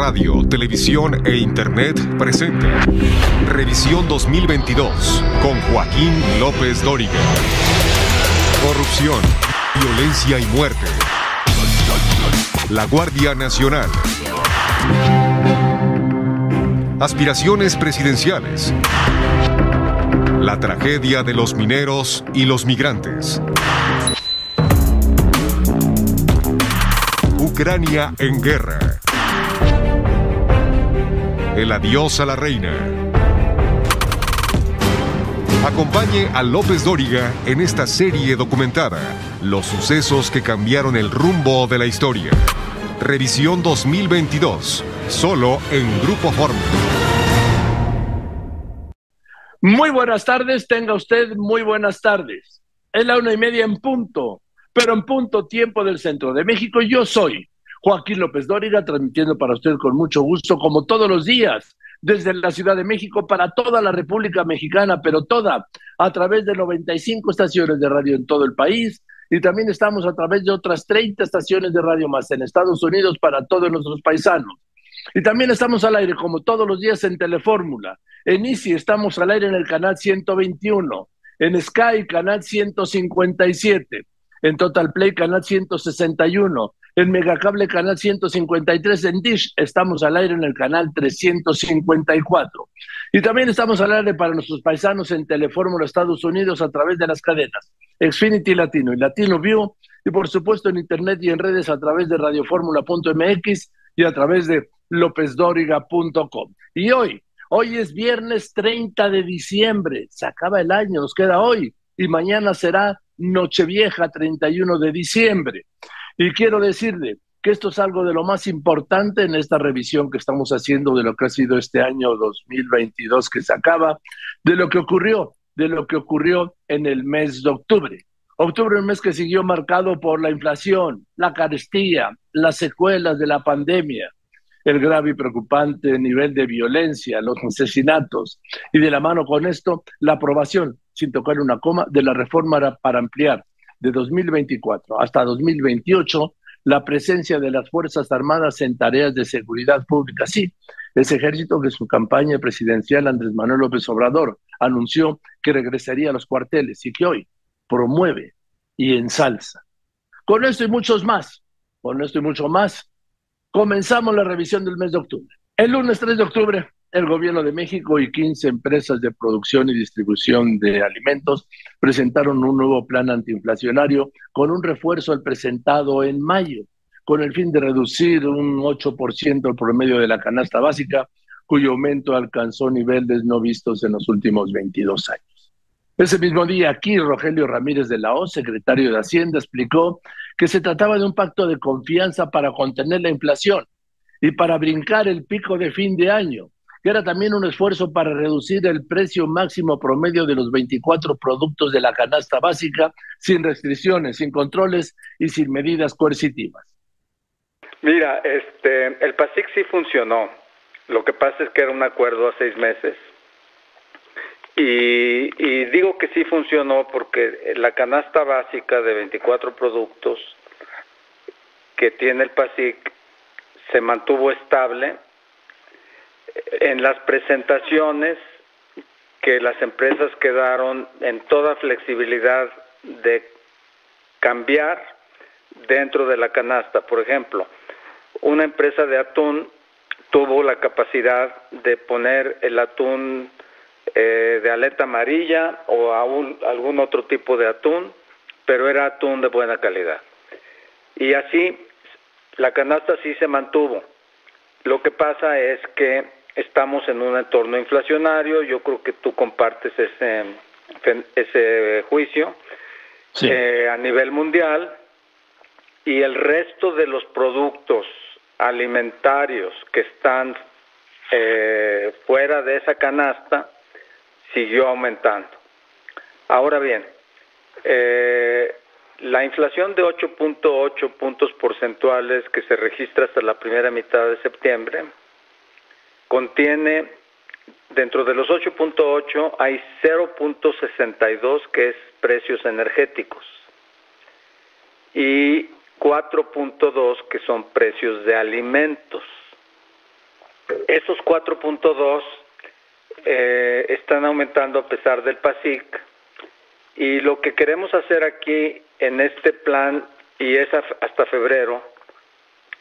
Radio, televisión e internet presenta Revisión 2022 con Joaquín López Dóriga. Corrupción, violencia y muerte. La Guardia Nacional. Aspiraciones presidenciales. La tragedia de los mineros y los migrantes. Ucrania en guerra. El adiós a la reina. Acompañe a López Dóriga en esta serie documentada, Los sucesos que cambiaron el rumbo de la historia. Revisión 2022, solo en Grupo Fórmula. Muy buenas tardes, tenga usted muy buenas tardes. Es la una y media en punto, pero en punto tiempo del centro de México. Yo soy Joaquín López Dóriga, transmitiendo para usted con mucho gusto, como todos los días, desde la Ciudad de México para toda la República Mexicana, pero toda a través de 95 estaciones de radio en todo el país. Y también estamos a través de otras 30 estaciones de radio más en Estados Unidos para todos nuestros paisanos. Y también estamos al aire, como todos los días, en Telefórmula. En Easy estamos al aire en el canal 121. En Sky, canal 157. En Total Play, canal 161 en Megacable Canal 153, en Dish estamos al aire en el canal 354. Y también estamos al aire para nuestros paisanos en Telefórmula Estados Unidos a través de las cadenas Xfinity Latino y Latino View, y por supuesto en internet y en redes a través de radioformula.mx y a través de lopezdoriga.com. Y hoy, hoy es viernes 30 de diciembre, se acaba el año, nos queda hoy, y mañana será Nochevieja 31 de diciembre. Y quiero decirle que esto es algo de lo más importante en esta revisión que estamos haciendo de lo que ha sido este año 2022 que se acaba, de lo que ocurrió, de lo que ocurrió en el mes de octubre. Octubre, un mes que siguió marcado por la inflación, la carestía, las secuelas de la pandemia, el grave y preocupante nivel de violencia, los asesinatos, y de la mano con esto, la aprobación, sin tocar una coma, de la reforma para ampliar de 2024 hasta 2028 la presencia de las Fuerzas Armadas en tareas de seguridad pública. Sí, ese ejército que su campaña presidencial Andrés Manuel López Obrador anunció que regresaría a los cuarteles y que hoy promueve y ensalza. Con esto y muchos más, con esto y mucho más, comenzamos la revisión del mes de octubre. El lunes 3 de octubre el gobierno de México y 15 empresas de producción y distribución de alimentos presentaron un nuevo plan antiinflacionario con un refuerzo al presentado en mayo, con el fin de reducir un 8% el promedio de la canasta básica, cuyo aumento alcanzó niveles no vistos en los últimos 22 años. Ese mismo día, aquí Rogelio Ramírez de la O, secretario de Hacienda, explicó que se trataba de un pacto de confianza para contener la inflación y para brincar el pico de fin de año, que era también un esfuerzo para reducir el precio máximo promedio de los 24 productos de la canasta básica sin restricciones, sin controles y sin medidas coercitivas. Mira, este, el PASIC sí funcionó. Lo que pasa es que era un acuerdo a seis meses. Y, y digo que sí funcionó porque la canasta básica de 24 productos que tiene el PASIC se mantuvo estable en las presentaciones que las empresas quedaron en toda flexibilidad de cambiar dentro de la canasta. Por ejemplo, una empresa de atún tuvo la capacidad de poner el atún eh, de aleta amarilla o algún otro tipo de atún, pero era atún de buena calidad. Y así la canasta sí se mantuvo. Lo que pasa es que estamos en un entorno inflacionario, yo creo que tú compartes ese, ese juicio eh, a nivel mundial y el resto de los productos alimentarios que están eh, fuera de esa canasta siguió aumentando. Ahora bien, eh, la inflación de 8.8 puntos porcentuales que se registra hasta la primera mitad de septiembre contiene, dentro de los 8.8 hay 0.62 que es precios energéticos. Y 4.2 que son precios de alimentos. Esos 4.2 eh, están aumentando a pesar del PASIC y lo que queremos hacer aquí en este plan y es hasta febrero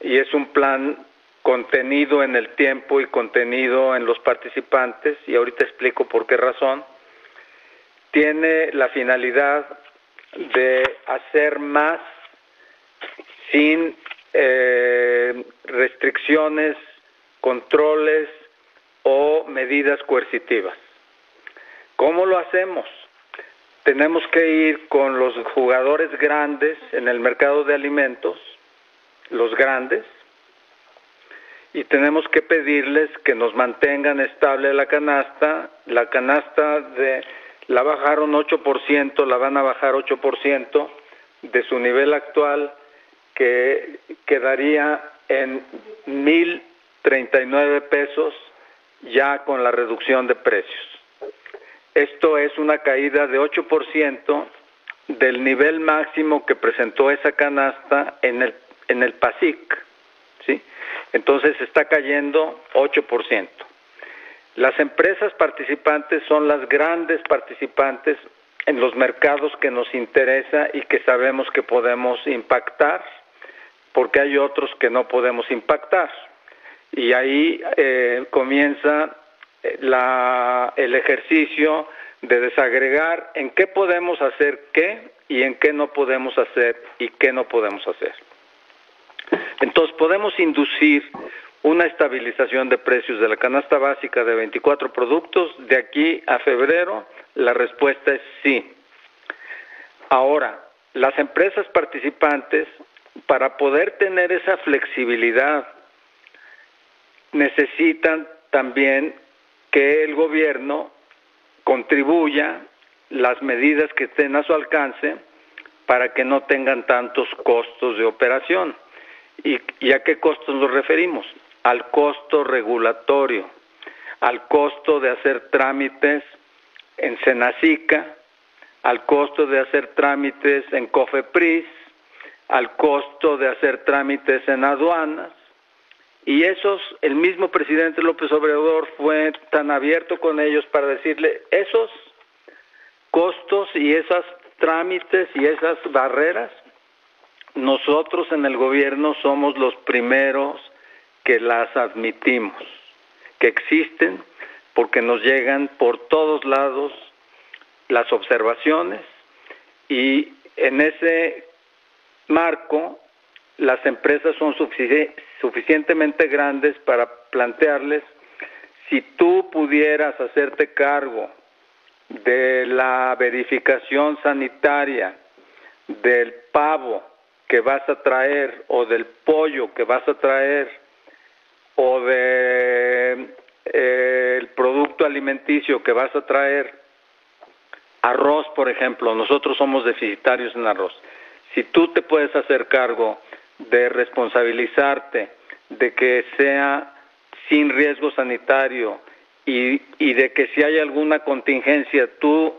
y es un plan contenido en el tiempo y contenido en los participantes y ahorita explico por qué razón tiene la finalidad de hacer más sin eh, restricciones, controles o medidas coercitivas. ¿Cómo lo hacemos? Tenemos que ir con los jugadores grandes en el mercado de alimentos, los grandes, y tenemos que pedirles que nos mantengan estable la canasta. La canasta de la bajaron 8%, la van a bajar 8% de su nivel actual, que quedaría en 1.039 pesos ya con la reducción de precios. Esto es una caída de 8% del nivel máximo que presentó esa canasta en el, en el PASIC. ¿sí? Entonces está cayendo 8%. Las empresas participantes son las grandes participantes en los mercados que nos interesa y que sabemos que podemos impactar, porque hay otros que no podemos impactar. Y ahí eh, comienza eh, la, el ejercicio de desagregar en qué podemos hacer qué y en qué no podemos hacer y qué no podemos hacer. Entonces podemos inducir una estabilización de precios de la canasta básica de 24 productos de aquí a febrero? La respuesta es sí. Ahora, las empresas participantes, para poder tener esa flexibilidad, necesitan también que el gobierno contribuya las medidas que estén a su alcance para que no tengan tantos costos de operación. ¿Y, a qué costos nos referimos? Al costo regulatorio, al costo de hacer trámites en Senacica, al costo de hacer trámites en COFEPRIS, al costo de hacer trámites en aduanas. Y esos, el mismo presidente López Obrador fue tan abierto con ellos para decirle, esos costos y esos trámites y esas barreras nosotros en el gobierno somos los primeros que las admitimos, que existen porque nos llegan por todos lados las observaciones y en ese marco las empresas son suficientemente grandes para plantearles si tú pudieras hacerte cargo de la verificación sanitaria del pavo que vas a traer o del pollo que vas a traer o de eh, producto alimenticio que vas a traer arroz por ejemplo nosotros somos deficitarios en arroz. Si tú te puedes hacer cargo de responsabilizarte de que sea sin riesgo sanitario y, y de que si hay alguna contingencia tú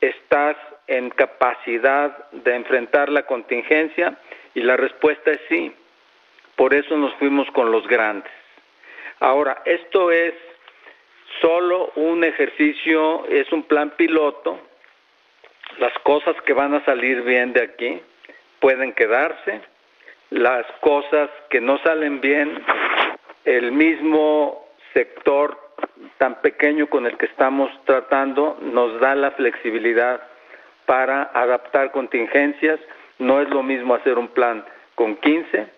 estás en capacidad de enfrentar la contingencia? Y la respuesta es sí. Por eso nos fuimos con los grandes. Ahora, esto es solo un ejercicio, es un plan piloto. Las cosas que van a salir bien de aquí pueden quedarse. Las cosas que no salen bien, el mismo sector tan pequeño con el que estamos tratando nos da la flexibilidad para adaptar contingencias. No es lo mismo hacer un plan con 15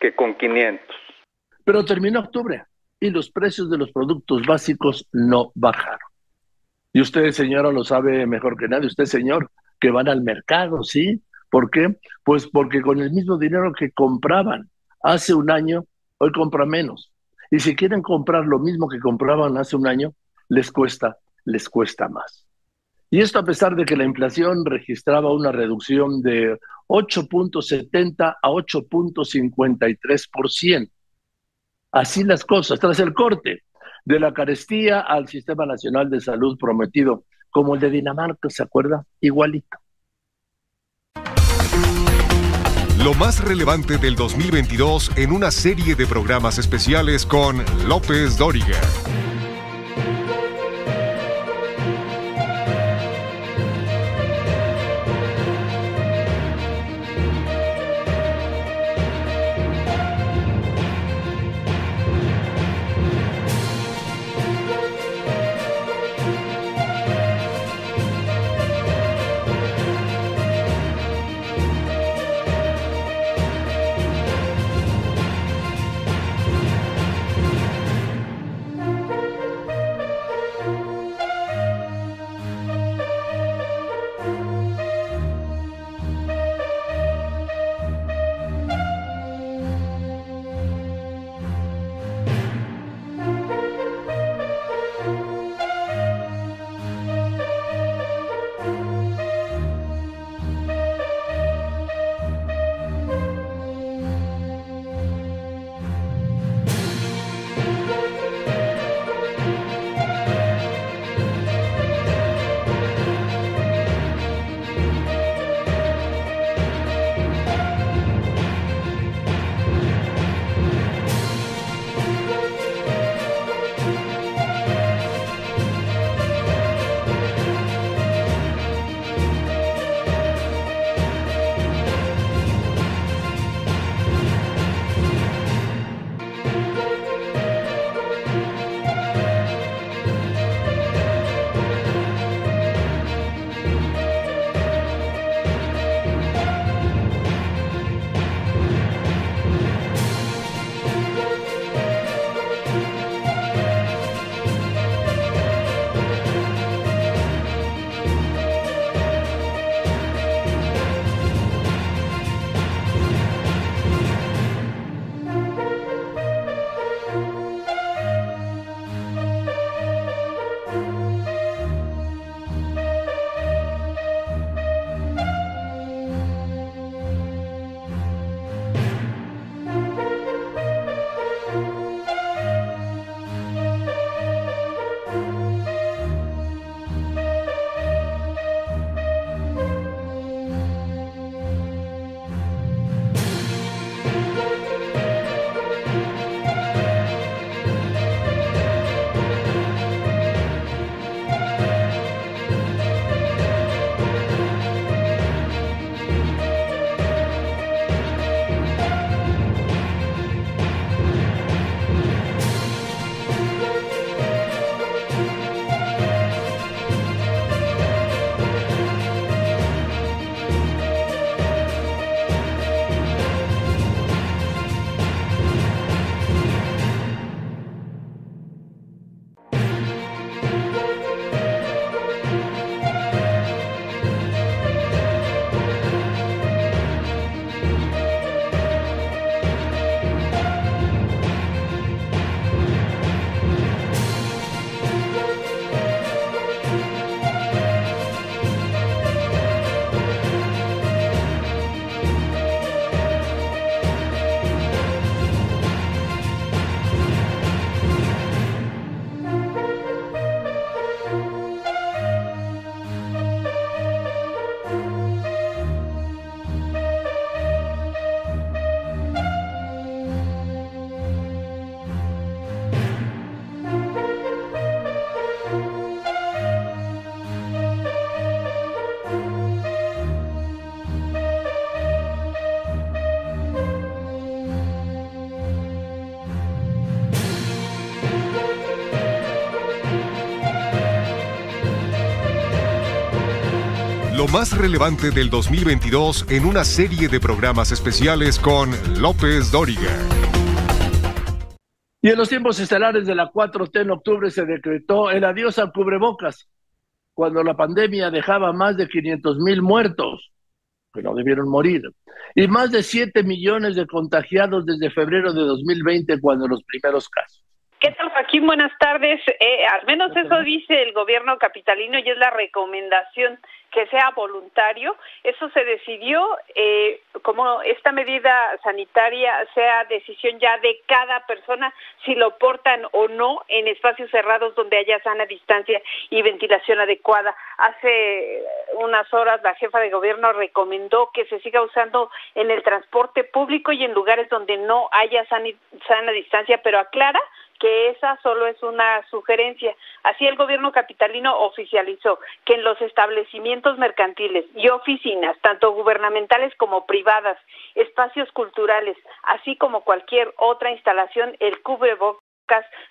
que con 500. Pero terminó octubre y los precios de los productos básicos no bajaron. Y usted, señora, lo sabe mejor que nadie. Usted, señor, que van al mercado, ¿sí? ¿Por qué? Pues porque con el mismo dinero que compraban hace un año, hoy compra menos. Y si quieren comprar lo mismo que compraban hace un año, les cuesta, les cuesta más. Y esto a pesar de que la inflación registraba una reducción de 8.70 a 8.53%. Así las cosas, tras el corte de la carestía al Sistema Nacional de Salud prometido, como el de Dinamarca, ¿se acuerda? Igualito. Lo más relevante del 2022 en una serie de programas especiales con López Dóriga. Más relevante del 2022 en una serie de programas especiales con López Dóriga. Y en los tiempos estelares de la 4T en octubre se decretó el adiós al cubrebocas, cuando la pandemia dejaba más de 500 mil muertos, que no debieron morir, y más de 7 millones de contagiados desde febrero de 2020, cuando los primeros casos. ¿Qué tal, Joaquín? Buenas tardes. Eh, al menos eso dice el gobierno capitalino y es la recomendación que sea voluntario. Eso se decidió eh, como esta medida sanitaria sea decisión ya de cada persona si lo portan o no en espacios cerrados donde haya sana distancia y ventilación adecuada. Hace unas horas la jefa de gobierno recomendó que se siga usando en el transporte público y en lugares donde no haya sana distancia, pero aclara que esa solo es una sugerencia. Así el gobierno capitalino oficializó que en los establecimientos mercantiles y oficinas, tanto gubernamentales como privadas, espacios culturales, así como cualquier otra instalación, el cubrebocas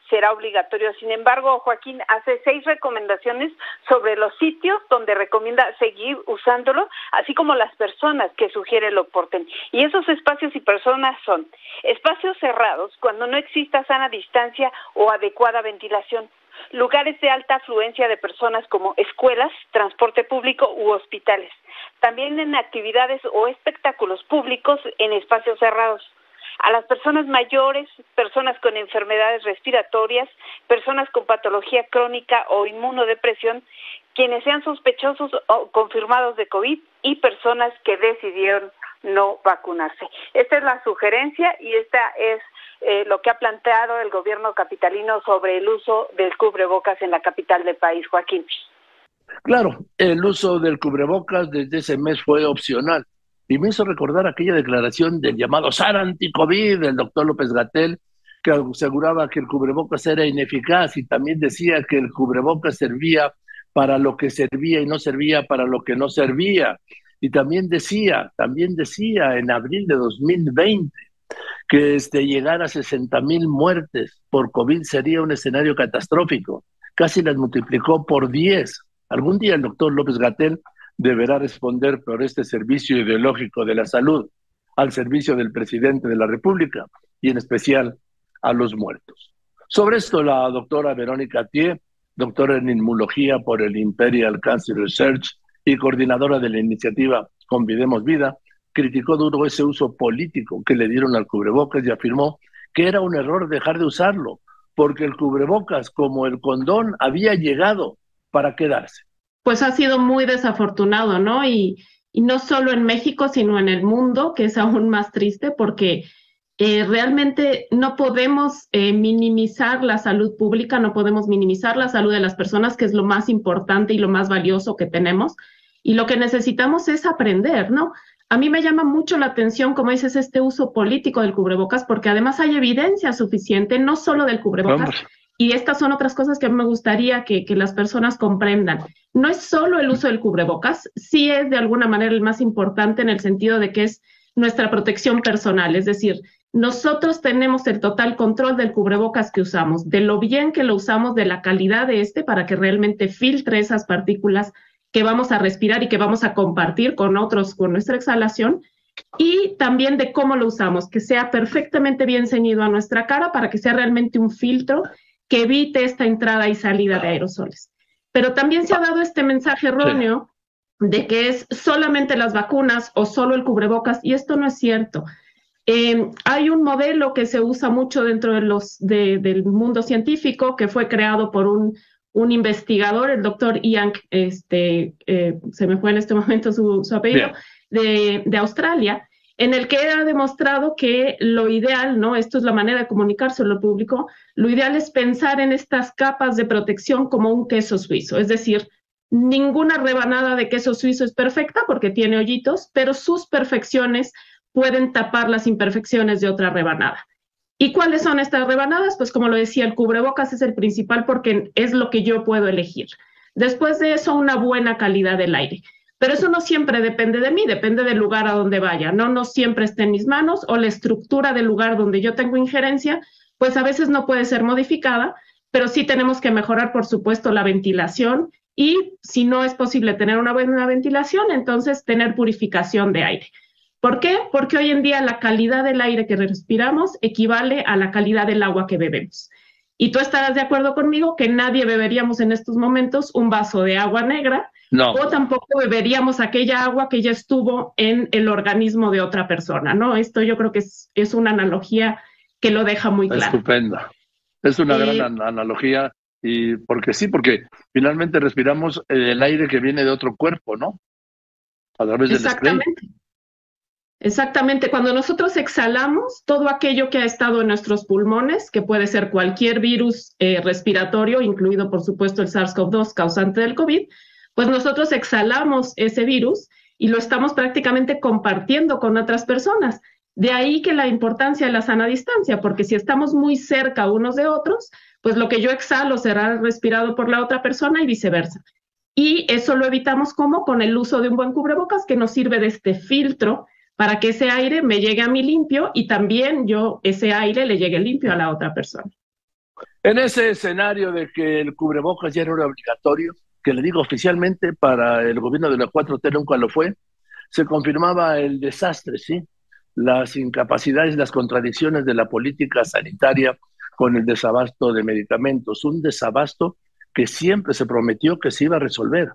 será obligatorio. Sin embargo, Joaquín hace seis recomendaciones sobre los sitios donde recomienda seguir usándolo, así como las personas que sugiere lo porten. Y esos espacios y personas son espacios cerrados cuando no exista sana distancia o adecuada ventilación, lugares de alta afluencia de personas como escuelas, transporte público u hospitales. También en actividades o espectáculos públicos en espacios cerrados a las personas mayores, personas con enfermedades respiratorias, personas con patología crónica o inmunodepresión, quienes sean sospechosos o confirmados de COVID y personas que decidieron no vacunarse. Esta es la sugerencia y esta es eh, lo que ha planteado el gobierno capitalino sobre el uso del cubrebocas en la capital del país, Joaquín. Claro, el uso del cubrebocas desde ese mes fue opcional y me hizo recordar aquella declaración del llamado SAR anti-COVID del doctor López Gatel, que aseguraba que el cubrebocas era ineficaz y también decía que el cubrebocas servía para lo que servía y no servía para lo que no servía. Y también decía, también decía en abril de 2020 que este, llegar a 60 mil muertes por COVID sería un escenario catastrófico. Casi las multiplicó por 10. Algún día el doctor López Gatel deberá responder por este servicio ideológico de la salud al servicio del presidente de la República y en especial a los muertos. Sobre esto, la doctora Verónica Thier, doctora en inmunología por el Imperial Cancer Research y coordinadora de la iniciativa Convidemos Vida, criticó duro ese uso político que le dieron al cubrebocas y afirmó que era un error dejar de usarlo, porque el cubrebocas, como el condón, había llegado para quedarse pues ha sido muy desafortunado, ¿no? Y, no solo en México, sino en el mundo, que es aún más triste porque eh, realmente no podemos eh, minimizar la salud pública, no podemos minimizar la salud de las personas, que es lo más importante y lo más valioso que tenemos. Y lo que necesitamos es aprender, ¿no? A mí me llama mucho la atención, como dices, este uso político del cubrebocas, porque además hay evidencia suficiente, no solo del cubrebocas, y estas son otras cosas que me gustaría que, las personas comprendan. No es solo el uso del cubrebocas, sí es de alguna manera el más importante en el sentido de que es nuestra protección personal, es decir, nosotros tenemos el total control del cubrebocas que usamos, de lo bien que lo usamos, de la calidad de este para que realmente filtre esas partículas que vamos a respirar y que vamos a compartir con otros con nuestra exhalación y también de cómo lo usamos, que sea perfectamente bien ceñido a nuestra cara para que sea realmente un filtro que evite esta entrada y salida de aerosoles. Pero también se ha dado este mensaje erróneo de que es solamente las vacunas o solo el cubrebocas, y esto no es cierto. Eh, hay un modelo que se usa mucho dentro de los, del mundo científico que fue creado por un, un investigador, el doctor Ian, este, eh, se me fue en este momento su, apellido, de, de, Australia, en el que ha demostrado que lo ideal, ¿no? Esto es la manera de comunicarse lo público, lo ideal es pensar en estas capas de protección como un queso suizo, es decir, ninguna rebanada de queso suizo es perfecta porque tiene hoyitos, pero sus perfecciones pueden tapar las imperfecciones de otra rebanada. ¿Y cuáles son estas rebanadas? Pues como lo decía, el cubrebocas es el principal porque es lo que yo puedo elegir. Después de eso, una buena calidad del aire. Pero eso no siempre depende de mí, depende del lugar a donde vaya. No, no siempre está en mis manos o la estructura del lugar donde yo tengo injerencia, pues a veces no puede ser modificada, pero sí tenemos que mejorar, por supuesto, la ventilación y si no es posible tener una buena ventilación, entonces tener purificación de aire. ¿Por qué? Porque hoy en día la calidad del aire que respiramos equivale a la calidad del agua que bebemos. Y tú estarás de acuerdo conmigo que nadie beberíamos en estos momentos un vaso de agua negra no. O tampoco beberíamos aquella agua que ya estuvo en el organismo de otra persona, ¿no? Esto yo creo que es, es una analogía que lo deja muy claro. Estupenda. Es una gran eh, analogía Y porque sí, porque finalmente respiramos el aire que viene de otro cuerpo, ¿no? A través del Exactamente. Exactamente, cuando nosotros exhalamos todo aquello que ha estado en nuestros pulmones, que puede ser cualquier virus eh, respiratorio, incluido por supuesto el SARS-CoV-2 causante del COVID, pues nosotros exhalamos ese virus y lo estamos prácticamente compartiendo con otras personas. De ahí que la importancia de la sana distancia, porque si estamos muy cerca unos de otros, pues lo que yo exhalo será respirado por la otra persona y viceversa. Y eso lo evitamos como con el uso de un buen cubrebocas que nos sirve de este filtro para que ese aire me llegue a mí limpio y también yo ese aire le llegue limpio a la otra persona. En ese escenario de que el cubrebocas ya era obligatorio, que le digo oficialmente para el gobierno de la 4T nunca lo fue, se confirmaba el desastre, ¿sí? Las incapacidades, las contradicciones de la política sanitaria con el desabasto de medicamentos, un desabasto que siempre se prometió que se iba a resolver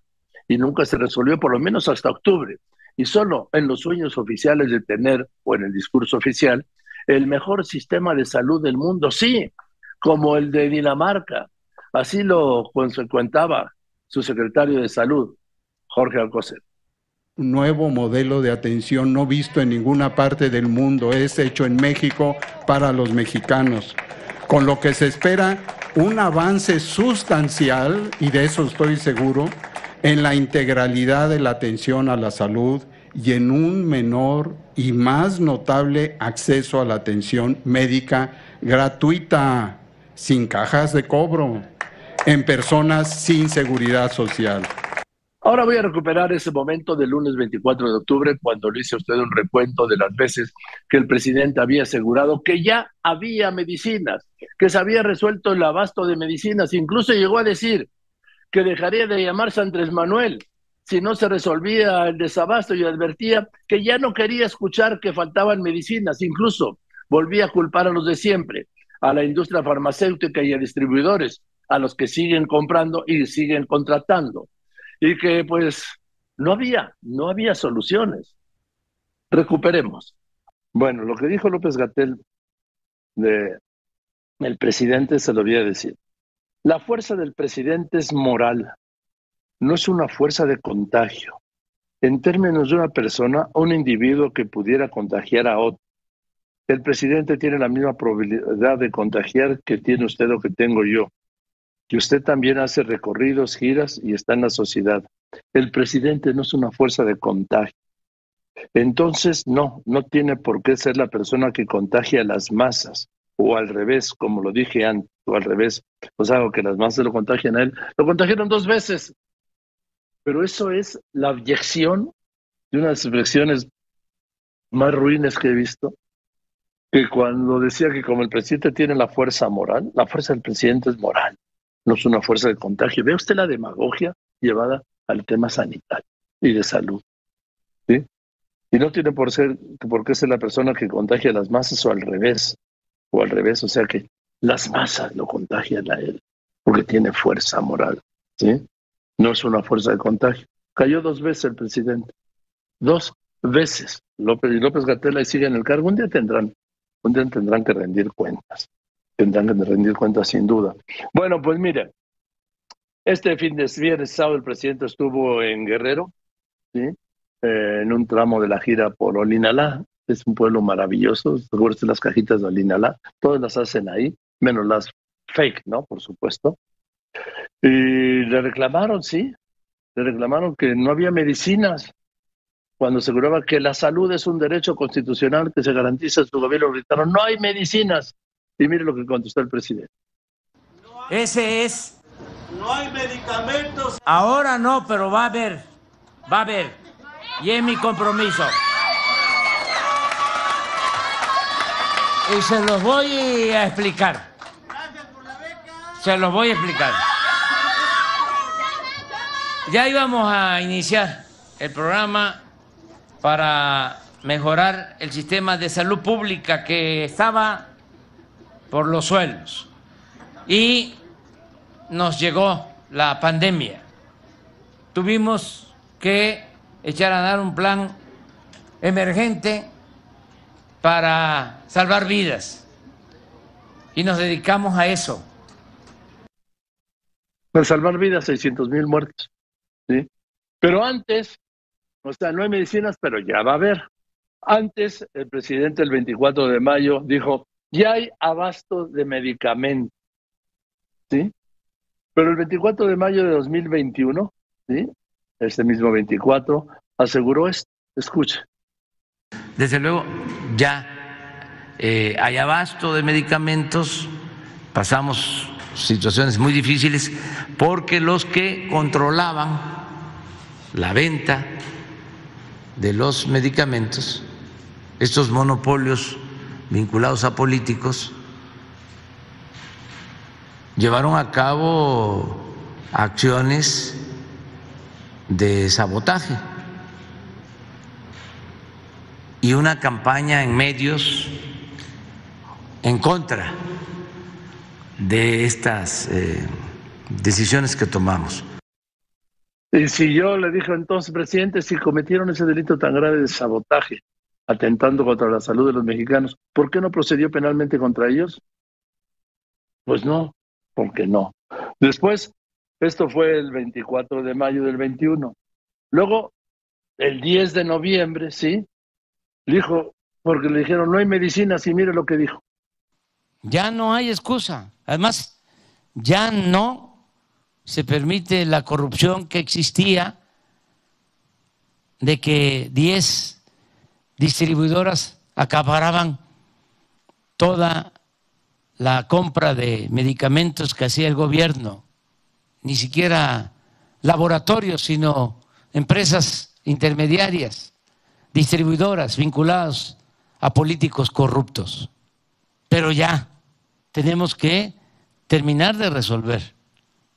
y nunca se resolvió, por lo menos hasta octubre y solo en los sueños oficiales de tener, o en el discurso oficial, el mejor sistema de salud del mundo, sí, como el de Dinamarca. Así lo consecuentaba su secretario de Salud, Jorge Alcocer. Un nuevo modelo de atención no visto en ninguna parte del mundo, es hecho en México para los mexicanos, con lo que se espera un avance sustancial, y de eso estoy seguro, en la integralidad de la atención a la salud y en un menor y más notable acceso a la atención médica gratuita, sin cajas de cobro, en personas sin seguridad social. Ahora voy a recuperar ese momento del lunes 24 de octubre cuando le hice a usted un recuento de las veces que el presidente había asegurado que ya había medicinas, que se había resuelto el abasto de medicinas, incluso llegó a decir que dejaría de llamarse Andrés Manuel si no se resolvía el desabasto y advertía que ya no quería escuchar que faltaban medicinas, incluso volvía a culpar a los de siempre, a la industria farmacéutica y a distribuidores, a los que siguen comprando y siguen contratando, y que pues no había, no había soluciones. Recuperemos. Bueno, lo que dijo López Gatel de el presidente se lo voy a decir. La fuerza del presidente es moral, no es una fuerza de contagio. En términos de una persona, un individuo que pudiera contagiar a otro. El presidente tiene la misma probabilidad de contagiar que tiene usted o que tengo yo. Y usted también hace recorridos, giras y está en la sociedad. El presidente no es una fuerza de contagio. Entonces, no, no tiene por qué ser la persona que contagia a las masas o al revés, como lo dije antes, o al revés, pues algo que las masas lo contagian a él. Lo contagiaron dos veces, pero eso es la abyección de unas expresiones más ruines que he visto, que cuando decía que como el presidente tiene la fuerza moral, la fuerza del presidente es moral, no es una fuerza de contagio. Ve usted la demagogia llevada al tema sanitario y de salud. ¿sí? Y no tiene por, ser, por qué ser la persona que contagia a las masas o al revés o al revés, o sea que las masas lo contagian a él, porque tiene fuerza moral, ¿sí? No es una fuerza de contagio. Cayó dos veces el presidente, dos veces. López y López Gatela y siguen en el cargo. Un día tendrán, un día tendrán que rendir cuentas. Tendrán que rendir cuentas sin duda. Bueno, pues mire, este fin de viernes sábado el presidente estuvo en Guerrero, ¿sí? Eh, en un tramo de la gira por Olinalá, es un pueblo maravilloso. Recuerden las cajitas de Alinalá, todas las hacen ahí, menos las fake, ¿no? Por supuesto. Y le reclamaron, sí, le reclamaron que no había medicinas cuando aseguraba que la salud es un derecho constitucional que se garantiza en su gobierno. Gritaron, no hay medicinas. Y mire lo que contestó el presidente. Ese es. No hay medicamentos. Ahora no, pero va a haber. Va a haber. Y es mi compromiso. y se los voy a explicar. Se los voy a explicar. Ya íbamos a iniciar el programa para mejorar el sistema de salud pública que estaba por los suelos. Y nos llegó la pandemia. Tuvimos que echar a dar un plan emergente para salvar vidas. Y nos dedicamos a eso. Para salvar vidas, 600 mil muertos. ¿sí? Pero antes, o sea, no hay medicinas, pero ya va a haber. Antes, el presidente el 24 de mayo dijo, ya hay abasto de medicamentos. ¿Sí? Pero el 24 de mayo de 2021, ¿sí? este mismo 24, aseguró esto. Escuche. Desde luego, ya eh, hay abasto de medicamentos, pasamos situaciones muy difíciles porque los que controlaban la venta de los medicamentos, estos monopolios vinculados a políticos, llevaron a cabo acciones de sabotaje y una campaña en medios en contra de estas eh, decisiones que tomamos. Y si yo le dije entonces, presidente, si cometieron ese delito tan grave de sabotaje, atentando contra la salud de los mexicanos, ¿por qué no procedió penalmente contra ellos? Pues no, porque no. Después, esto fue el 24 de mayo del 21. Luego, el 10 de noviembre, ¿sí? dijo, porque le dijeron, no hay medicinas y mire lo que dijo. Ya no hay excusa. Además, ya no se permite la corrupción que existía de que 10 distribuidoras acaparaban toda la compra de medicamentos que hacía el gobierno, ni siquiera laboratorios, sino empresas intermediarias distribuidoras vinculadas a políticos corruptos. Pero ya tenemos que terminar de resolver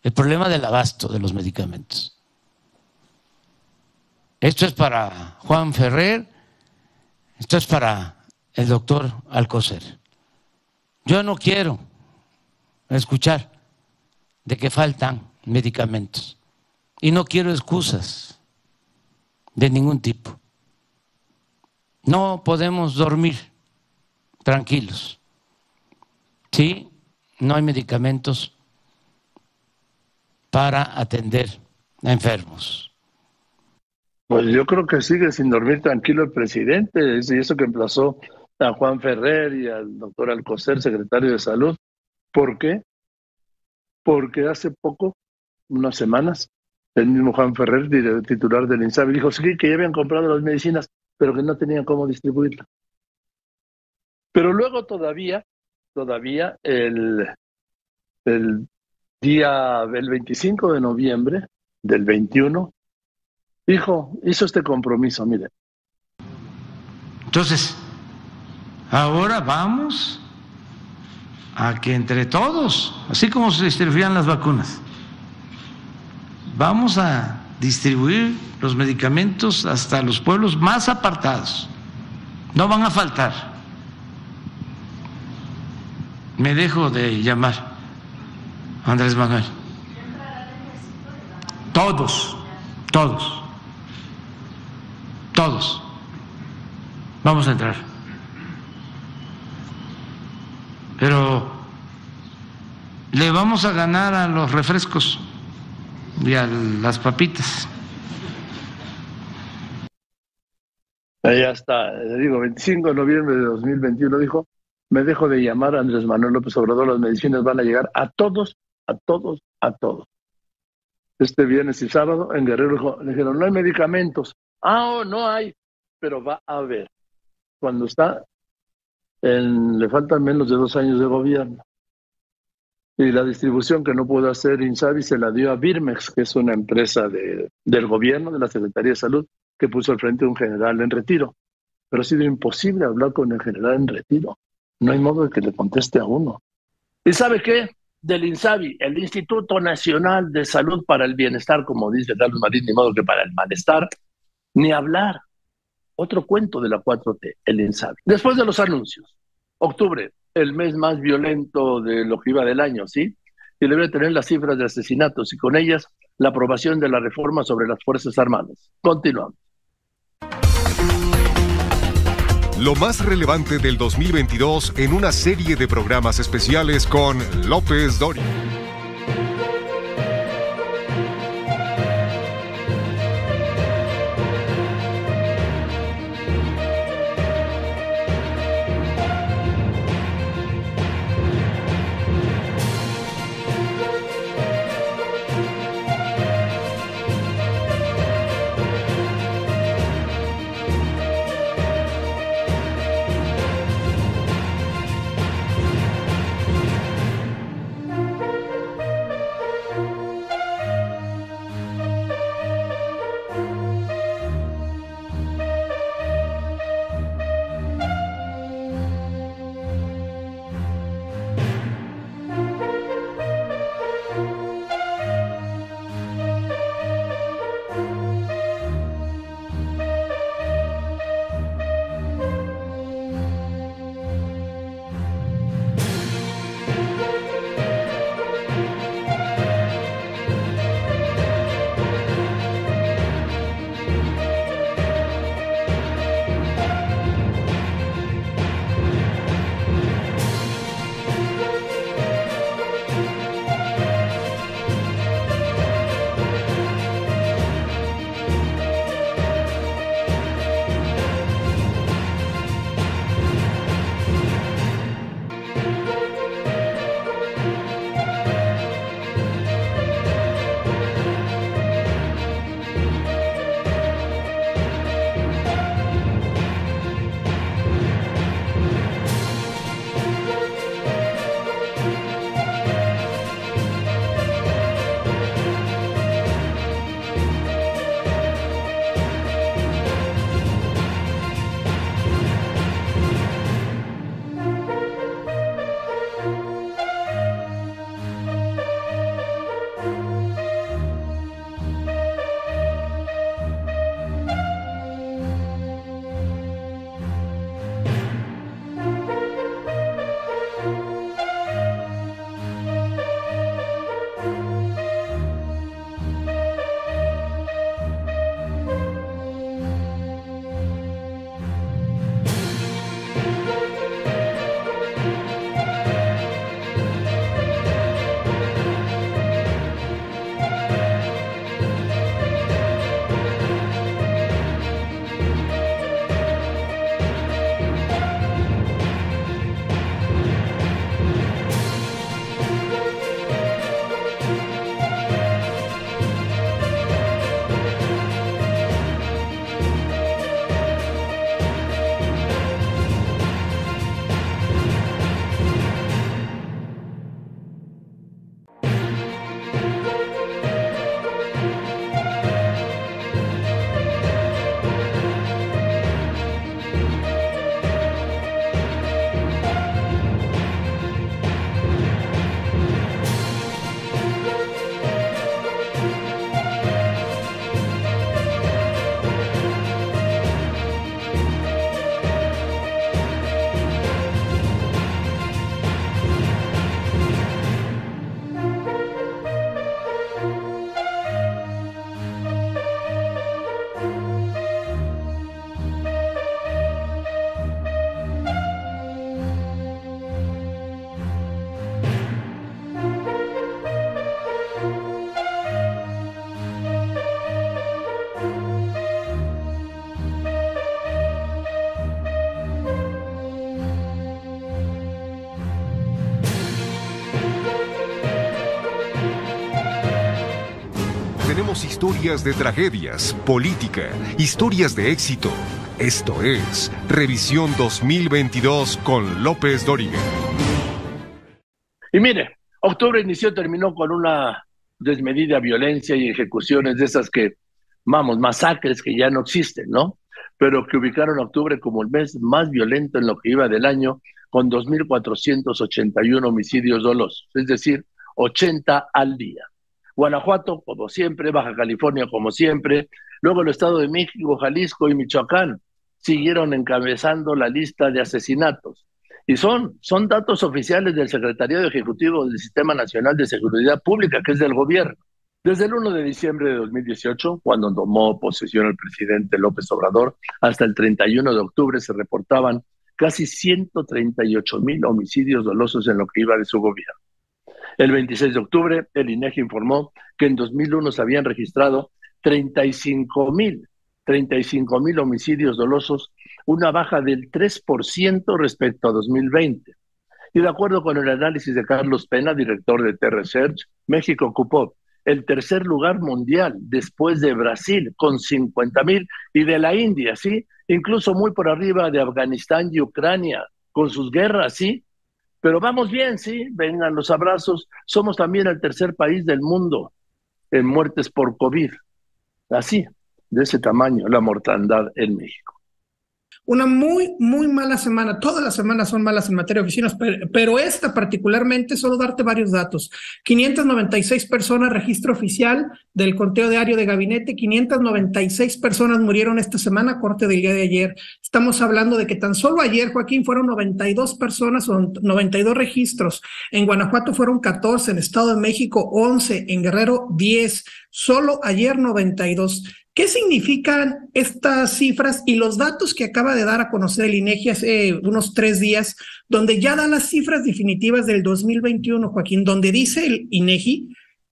el problema del abasto de los medicamentos. Esto es para Juan Ferrer, esto es para el doctor Alcocer. Yo no quiero escuchar de que faltan medicamentos y no quiero excusas de ningún tipo. No podemos dormir tranquilos. Sí, no hay medicamentos para atender a enfermos. Pues yo creo que sigue sin dormir tranquilo el presidente, y eso que emplazó a Juan Ferrer y al doctor Alcocer, secretario de Salud. ¿Por qué? Porque hace poco, unas semanas, el mismo Juan Ferrer, titular del INSABI, dijo sí, que ya habían comprado las medicinas pero que no tenían cómo distribuirla. Pero luego todavía, todavía el, el día del 25 de noviembre del 21, dijo, hizo este compromiso, mire. Entonces, ahora vamos a que entre todos, así como se distribuían las vacunas, vamos a distribuir los medicamentos hasta los pueblos más apartados. No van a faltar. Me dejo de llamar Andrés Manuel. Todos, todos, todos. Vamos a entrar. Pero le vamos a ganar a los refrescos y a las papitas. Ya está, digo, 25 de noviembre de 2021 dijo, me dejo de llamar a Andrés Manuel López Obrador, las medicinas van a llegar a todos, a todos, a todos. Este viernes y sábado en Guerrero le dijeron, no hay medicamentos. Ah, oh, no hay, pero va a haber. Cuando está, en, le faltan menos de dos años de gobierno y la distribución que no pudo hacer Insabi se la dio a Birmex, que es una empresa de, del gobierno, de la Secretaría de Salud, que puso al frente un general en retiro. Pero ha sido imposible hablar con el general en retiro. No hay modo de que le conteste a uno. ¿Y sabe qué? Del INSABI, el Instituto Nacional de Salud para el Bienestar, como dice Carlos Marín, ni modo que para el malestar, ni hablar. Otro cuento de la 4T, el INSABI. Después de los anuncios, octubre, el mes más violento de lo que iba del año, ¿sí? Y debe tener las cifras de asesinatos y con ellas la aprobación de la reforma sobre las Fuerzas Armadas. Continuamos. Lo más relevante del 2022 en una serie de programas especiales con López Dori. Historias de tragedias, política, historias de éxito. Esto es Revisión 2022 con López Dóriga. Y mire, octubre inició, terminó con una desmedida violencia y ejecuciones de esas que, vamos, masacres que ya no existen, ¿no? Pero que ubicaron octubre como el mes más violento en lo que iba del año, con 2.481 homicidios dolosos, es decir, 80 al día. Guanajuato, como siempre, Baja California, como siempre, luego el Estado de México, Jalisco y Michoacán siguieron encabezando la lista de asesinatos. Y son, son datos oficiales del Secretariado Ejecutivo del Sistema Nacional de Seguridad Pública, que es del gobierno. Desde el 1 de diciembre de 2018, cuando tomó posesión el presidente López Obrador, hasta el 31 de octubre se reportaban casi 138 mil homicidios dolosos en lo que iba de su gobierno. El 26 de octubre, el INEGI informó que en 2001 se habían registrado 35 mil 35 mil homicidios dolosos, una baja del 3% respecto a 2020. Y de acuerdo con el análisis de Carlos Pena, director de T-Research, México ocupó el tercer lugar mundial después de Brasil con 50 mil y de la India, ¿sí? Incluso muy por arriba de Afganistán y Ucrania con sus guerras, ¿sí? Pero vamos bien, ¿sí? Vengan los abrazos. Somos también el tercer país del mundo en muertes por COVID. Así, de ese tamaño la mortandad en México una muy, muy mala semana. Todas las semanas son malas en materia de oficinas, pero, esta particularmente, solo darte varios datos. 596 personas, registro oficial del conteo diario de gabinete, 596 personas murieron esta semana, corte del día de ayer. Estamos hablando de que tan solo ayer, Joaquín, fueron 92 personas o 92 registros. En Guanajuato fueron 14, en Estado de México 11, en Guerrero 10. Solo ayer 92. ¿Qué significan estas cifras y los datos que acaba de dar a conocer el INEGI hace unos tres días, donde ya da las cifras definitivas del 2021, Joaquín, donde dice el INEGI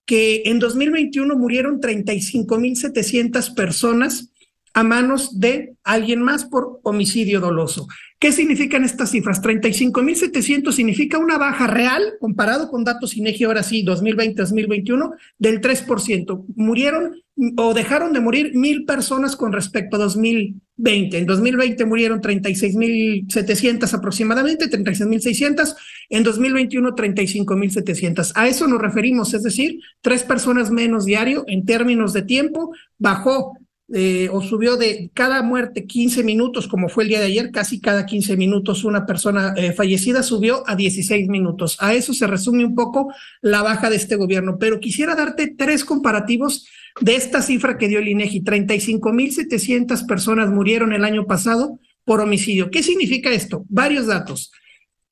que en 2021 murieron 35.700 personas a manos de alguien más por homicidio doloso. ¿Qué significan estas cifras? 35.700 significa una baja real, comparado con datos INEGI ahora sí, 2020-2021, del 3%. Murieron o dejaron de morir mil personas con respecto a 2020. En 2020 murieron 36.700 aproximadamente, 36.600. En 2021, 35.700. A eso nos referimos, es decir, tres personas menos diario en términos de tiempo. Bajó eh, o subió de cada muerte 15 minutos, como fue el día de ayer, casi cada 15 minutos una persona eh, fallecida subió a 16 minutos. A eso se resume un poco la baja de este gobierno. Pero quisiera darte tres comparativos de esta cifra que dio el INEGI. 35.700 personas murieron el año pasado por homicidio. ¿Qué significa esto? Varios datos.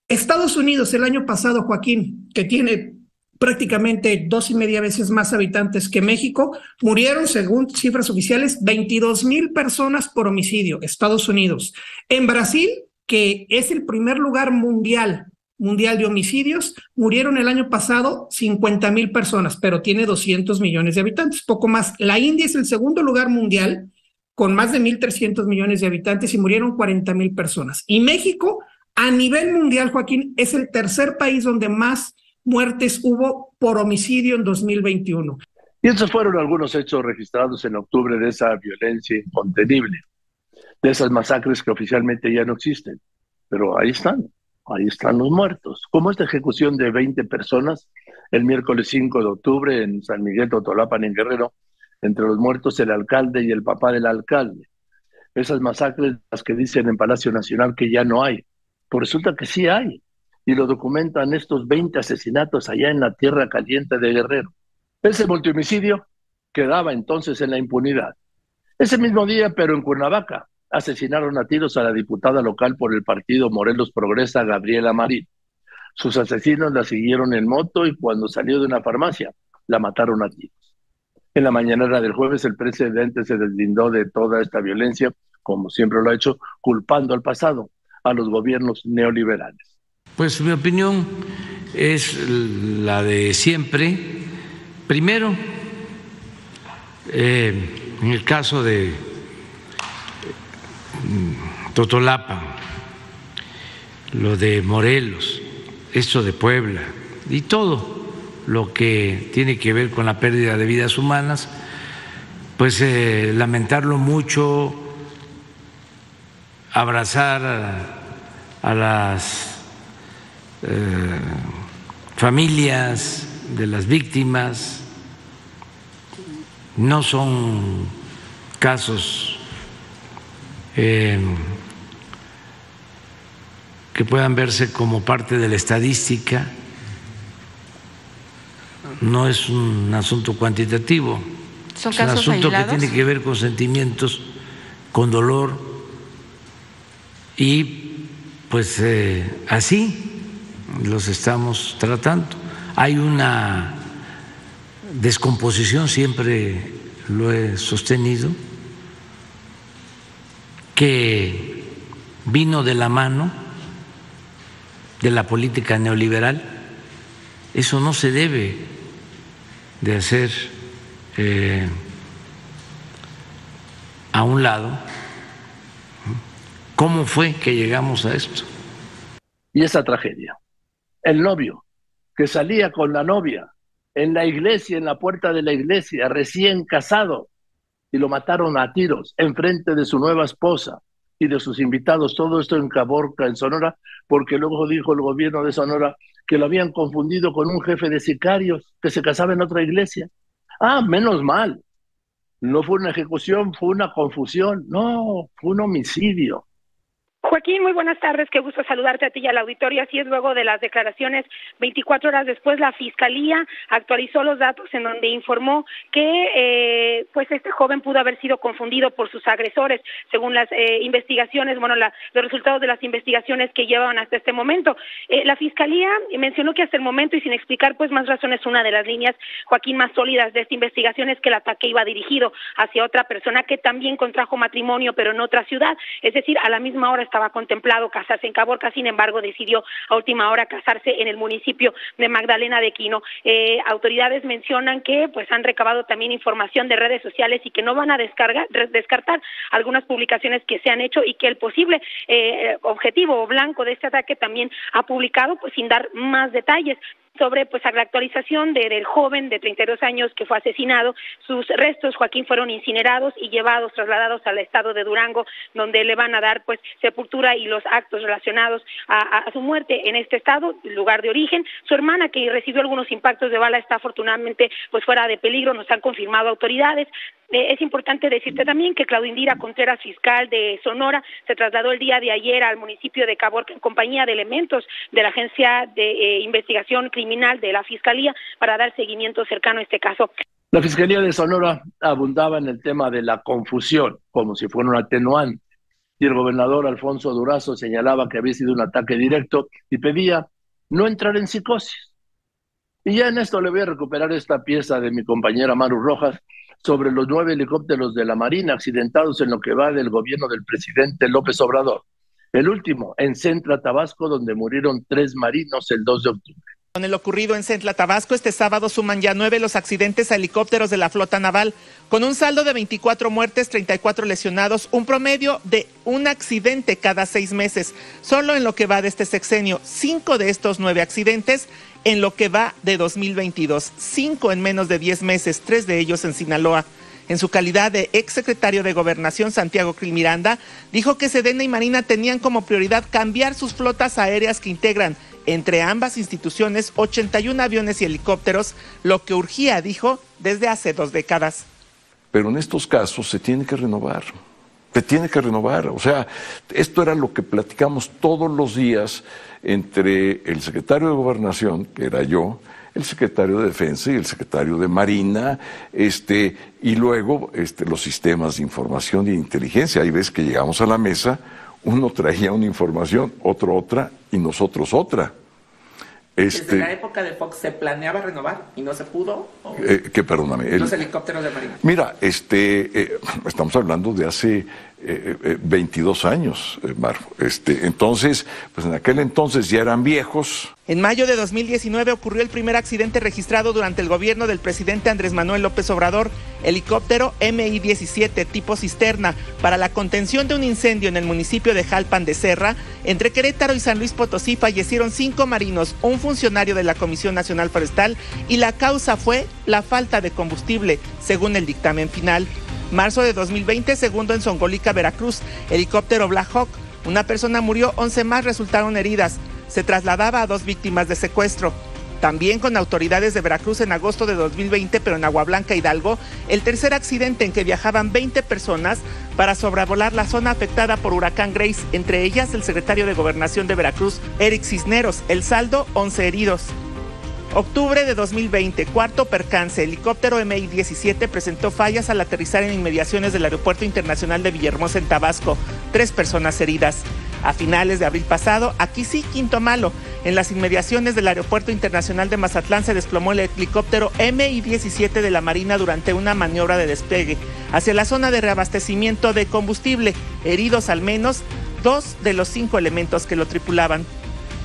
Estados Unidos el año pasado, Joaquín, que tiene prácticamente dos y media veces más habitantes que México, murieron, según cifras oficiales, 22 mil personas por homicidio, Estados Unidos. En Brasil, que es el primer lugar mundial mundial de homicidios, murieron el año pasado 50 mil personas, pero tiene 200 millones de habitantes, poco más. La India es el segundo lugar mundial con más de 1.300 millones de habitantes y murieron 40 mil personas. Y México, a nivel mundial, Joaquín, es el tercer país donde más muertes hubo por homicidio en 2021. Y esos fueron algunos hechos registrados en octubre de esa violencia incontenible, de esas masacres que oficialmente ya no existen, pero ahí están, ahí están los muertos. Como esta ejecución de 20 personas el miércoles 5 de octubre en San Miguel Totolapan, en Guerrero, entre los muertos el alcalde y el papá del alcalde. Esas masacres, las que dicen en Palacio Nacional que ya no hay, pues resulta que sí hay y lo documentan estos 20 asesinatos allá en la tierra caliente de Guerrero. Ese multihomicidio quedaba entonces en la impunidad. Ese mismo día, pero en Cuernavaca, asesinaron a tiros a la diputada local por el partido Morelos Progresa, Gabriela Marín. Sus asesinos la siguieron en moto y cuando salió de una farmacia, la mataron a tiros. En la mañanera del jueves, el presidente se deslindó de toda esta violencia, como siempre lo ha hecho, culpando al pasado, a los gobiernos neoliberales. Pues mi opinión es la de siempre. Primero, eh, en el caso de mm, Totolapa, lo de Morelos, esto de Puebla y todo lo que tiene que ver con la pérdida de vidas humanas, pues eh, lamentarlo mucho, abrazar a, las eh, familias de las víctimas. No son casos eh, que puedan verse como parte de la estadística, no es un asunto cuantitativo, es un asunto que tiene que ver con sentimientos, con dolor y pues eh, así los estamos tratando. Hay una descomposición, siempre lo he sostenido, que vino de la mano de la política neoliberal. Eso no se debe de hacer eh, a un lado. ¿Cómo fue que llegamos a esto? Y esa tragedia. El novio que salía con la novia en la iglesia, en la puerta de la iglesia, recién casado, y lo mataron a tiros en frente de su nueva esposa y de sus invitados, todo esto en Caborca, en Sonora, porque luego dijo el gobierno de Sonora que lo habían confundido con un jefe de sicarios que se casaba en otra iglesia. Ah, menos mal. No fue una ejecución, fue una confusión. No, fue un homicidio. Joaquín, muy buenas tardes. Qué gusto saludarte a ti y al auditorio. Así es, luego de las declaraciones, 24 horas después, la Fiscalía actualizó los datos en donde informó que eh, pues este joven pudo haber sido confundido por sus agresores, según las eh, investigaciones, bueno, la, los resultados de las investigaciones que llevaban hasta este momento. Eh, la Fiscalía mencionó que hasta el momento, y sin explicar pues más razones, una de las líneas, Joaquín, más sólidas de esta investigación es que el ataque iba dirigido hacia otra persona que también contrajo matrimonio, pero en otra ciudad. Es decir, a la misma hora estaba contemplado casarse en Caborca, sin embargo decidió a última hora casarse en el municipio de Magdalena de Quino. Eh, autoridades mencionan que pues han recabado también información de redes sociales y que no van a descargar, descartar algunas publicaciones que se han hecho y que el posible eh, objetivo o blanco de este ataque también ha publicado pues sin dar más detalles sobre pues la actualización de, del joven de 32 años que fue asesinado. Sus restos, Joaquín, fueron incinerados y llevados, trasladados al estado de Durango, donde le van a dar pues sepultura y los actos relacionados a, su muerte en este estado, lugar de origen. Su hermana, que recibió algunos impactos de bala, está afortunadamente pues fuera de peligro, nos han confirmado autoridades. Eh, es importante decirte también que Claudio Indira Contreras, fiscal de Sonora, se trasladó el día de ayer al municipio de Caborca en compañía de elementos de la Agencia de eh, Investigación Criminal de la Fiscalía para dar seguimiento cercano a este caso. La Fiscalía de Sonora abundaba en el tema de la confusión, como si fuera un atenuante, y el gobernador Alfonso Durazo señalaba que había sido un ataque directo y pedía no entrar en psicosis. Y ya en esto le voy a recuperar esta pieza de mi compañera Maru Rojas, sobre los nueve helicópteros de la Marina accidentados en lo que va del gobierno del presidente López Obrador. El último en Centra, Tabasco, donde murieron tres marinos el 2 de octubre. Con el ocurrido en Centla, Tabasco, este sábado suman ya nueve los accidentes a helicópteros de la flota naval, con un saldo de 24 muertes, 34 lesionados, un promedio de un accidente cada seis meses. Solo en lo que va de este sexenio, cinco de estos nueve accidentes en lo que va de 2022, cinco en menos de 10 meses, tres de ellos en Sinaloa. En su calidad de exsecretario de Gobernación, Santiago Krill Miranda, dijo que Sedena y Marina tenían como prioridad cambiar sus flotas aéreas que integran entre ambas instituciones 81 aviones y helicópteros, lo que urgía, dijo, desde hace dos décadas. Pero en estos casos se tiene que renovar, se tiene que renovar. O sea, esto era lo que platicamos todos los días entre el secretario de Gobernación, que era yo, el secretario de Defensa y el secretario de Marina, este, y luego este, los sistemas de información y de inteligencia. Hay veces que llegamos a la mesa, uno traía una información, otro otra y nosotros otra. Este, Desde la época de Fox se planeaba renovar y no se pudo. Eh, que perdóname. los helicópteros de Marina. Mira, este, eh, estamos hablando de hace 22 años, Mar. Este, entonces, pues en aquel entonces ya eran viejos. En mayo de 2019 ocurrió el primer accidente registrado durante el gobierno del presidente Andrés Manuel López Obrador, helicóptero MI-17 tipo cisterna para la contención de un incendio en el municipio de Jalpan de Serra. Entre Querétaro y San Luis Potosí fallecieron cinco marinos, un funcionario de la Comisión Nacional Forestal y la causa fue la falta de combustible, según el dictamen final. Marzo de 2020, segundo en Songolica, Veracruz, helicóptero Black Hawk. Una persona murió, 11 más resultaron heridas. Se trasladaba a dos víctimas de secuestro. También con autoridades de Veracruz en agosto de 2020, pero en Agua Blanca, Hidalgo, el tercer accidente en que viajaban 20 personas para sobrevolar la zona afectada por huracán Grace, entre ellas el secretario de Gobernación de Veracruz, Eric Cisneros. El saldo, 11 heridos. Octubre de 2020, cuarto percance, helicóptero MI-17 presentó fallas al aterrizar en inmediaciones del Aeropuerto Internacional de Villahermosa en Tabasco. Tres personas heridas. A finales de abril pasado, aquí sí, quinto malo, en las inmediaciones del Aeropuerto Internacional de Mazatlán se desplomó el helicóptero MI-17 de la Marina durante una maniobra de despegue hacia la zona de reabastecimiento de combustible, heridos al menos dos de los cinco elementos que lo tripulaban.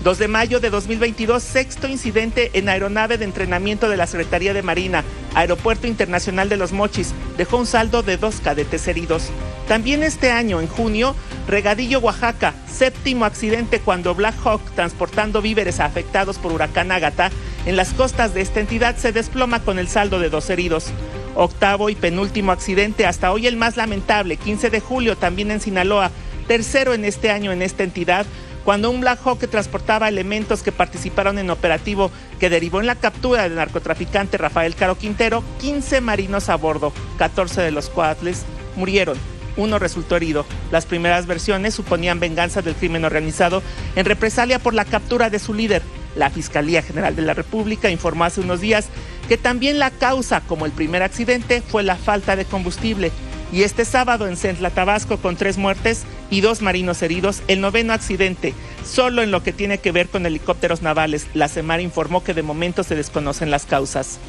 2 de mayo de 2022, sexto incidente en aeronave de entrenamiento de la Secretaría de Marina, Aeropuerto Internacional de los Mochis, dejó un saldo de dos cadetes heridos. También este año, en junio, Regadillo, Oaxaca, séptimo accidente cuando Black Hawk, transportando víveres afectados por huracán Ágata, en las costas de esta entidad se desploma con el saldo de dos heridos. Octavo y penúltimo accidente, hasta hoy el más lamentable, 15 de julio, también en Sinaloa, tercero en este año en esta entidad, cuando un Black que transportaba elementos que participaron en operativo que derivó en la captura del narcotraficante Rafael Caro Quintero, 15 marinos a bordo, 14 de los cuales murieron. Uno resultó herido. Las primeras versiones suponían venganza del crimen organizado en represalia por la captura de su líder. La Fiscalía General de la República informó hace unos días que también la causa, como el primer accidente, fue la falta de combustible y este sábado en Centla, Tabasco, con tres muertes y dos marinos heridos, el noveno accidente, solo en lo que tiene que ver con helicópteros navales. La Semar informó que de momento se desconocen las causas.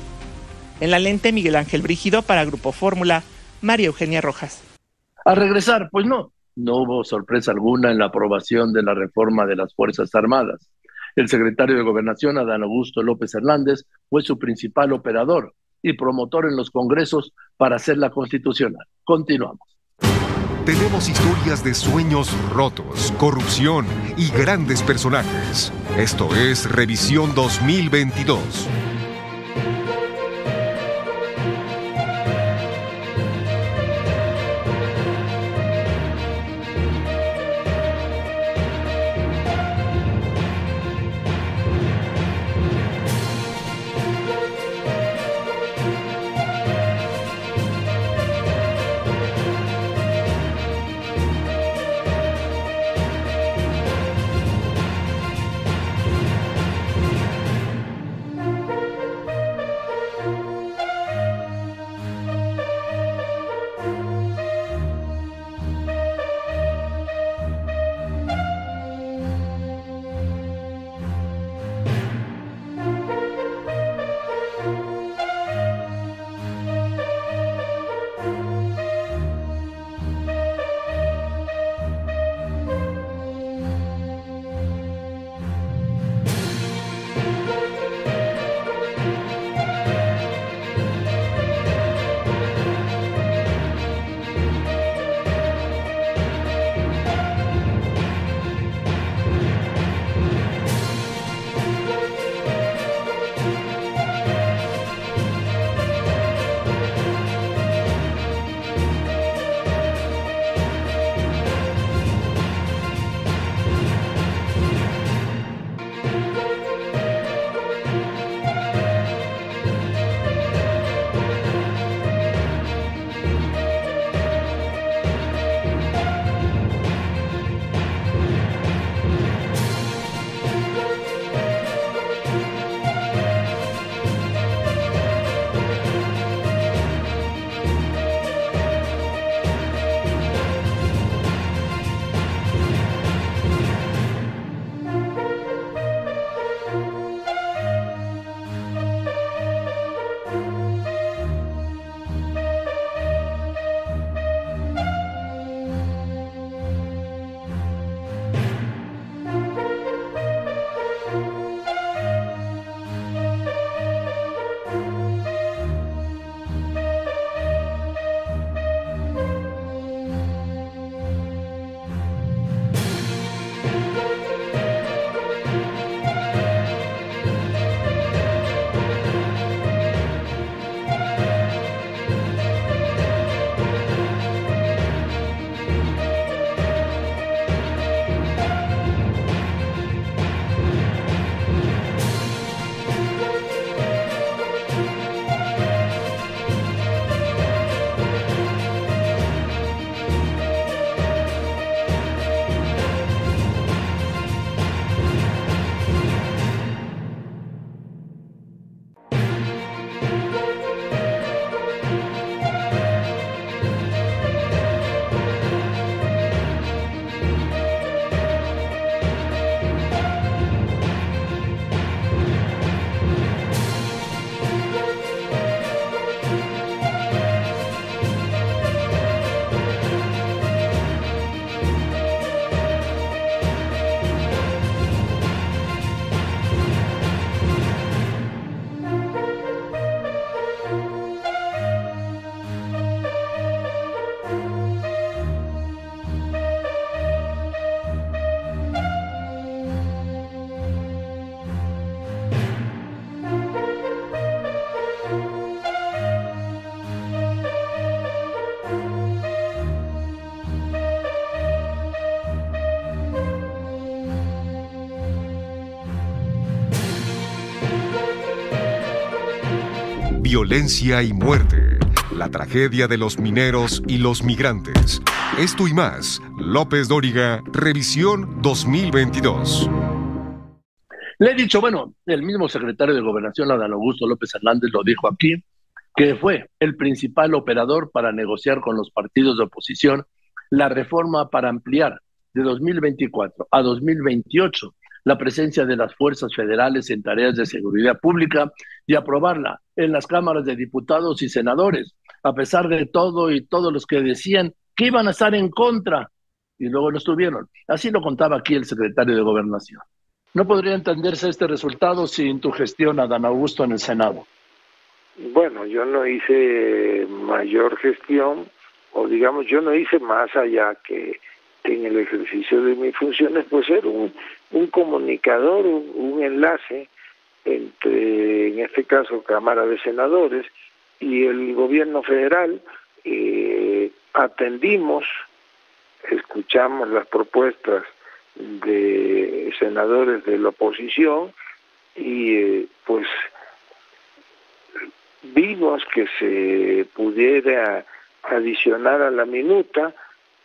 En la lente, Miguel Ángel Brígido para Grupo Fórmula, María Eugenia Rojas. A regresar, pues no, no hubo sorpresa alguna en la aprobación de la reforma de las Fuerzas Armadas. El secretario de Gobernación, Adán Augusto López Hernández, fue su principal operador y promotor en los congresos para hacerla constitucional. Continuamos. Tenemos historias de sueños rotos, corrupción y grandes personajes. Esto es Revisión 2022. Violencia y muerte, la tragedia de los mineros y los migrantes. Esto y más, López Dóriga, revisión 2022. Le he dicho, bueno, el mismo secretario de Gobernación, Adán Augusto López Hernández, lo dijo aquí, que fue el principal operador para negociar con los partidos de oposición la reforma para ampliar de 2024 a 2028 la presencia de las fuerzas federales en tareas de seguridad pública y aprobarla en las cámaras de diputados y senadores, a pesar de todo y todos los que decían que iban a estar en contra y luego no estuvieron. Así lo contaba aquí el secretario de Gobernación. No podría entenderse este resultado sin tu gestión, Adán Augusto, en el Senado. Bueno, yo no hice mayor gestión, o digamos, yo no hice más allá que, en el ejercicio de mis funciones, pues ser un, un comunicador, un, enlace entre, en este caso, Cámara de Senadores y el gobierno federal. Eh, atendimos, escuchamos las propuestas de senadores de la oposición y eh, pues vimos que se pudiera adicionar a la minuta,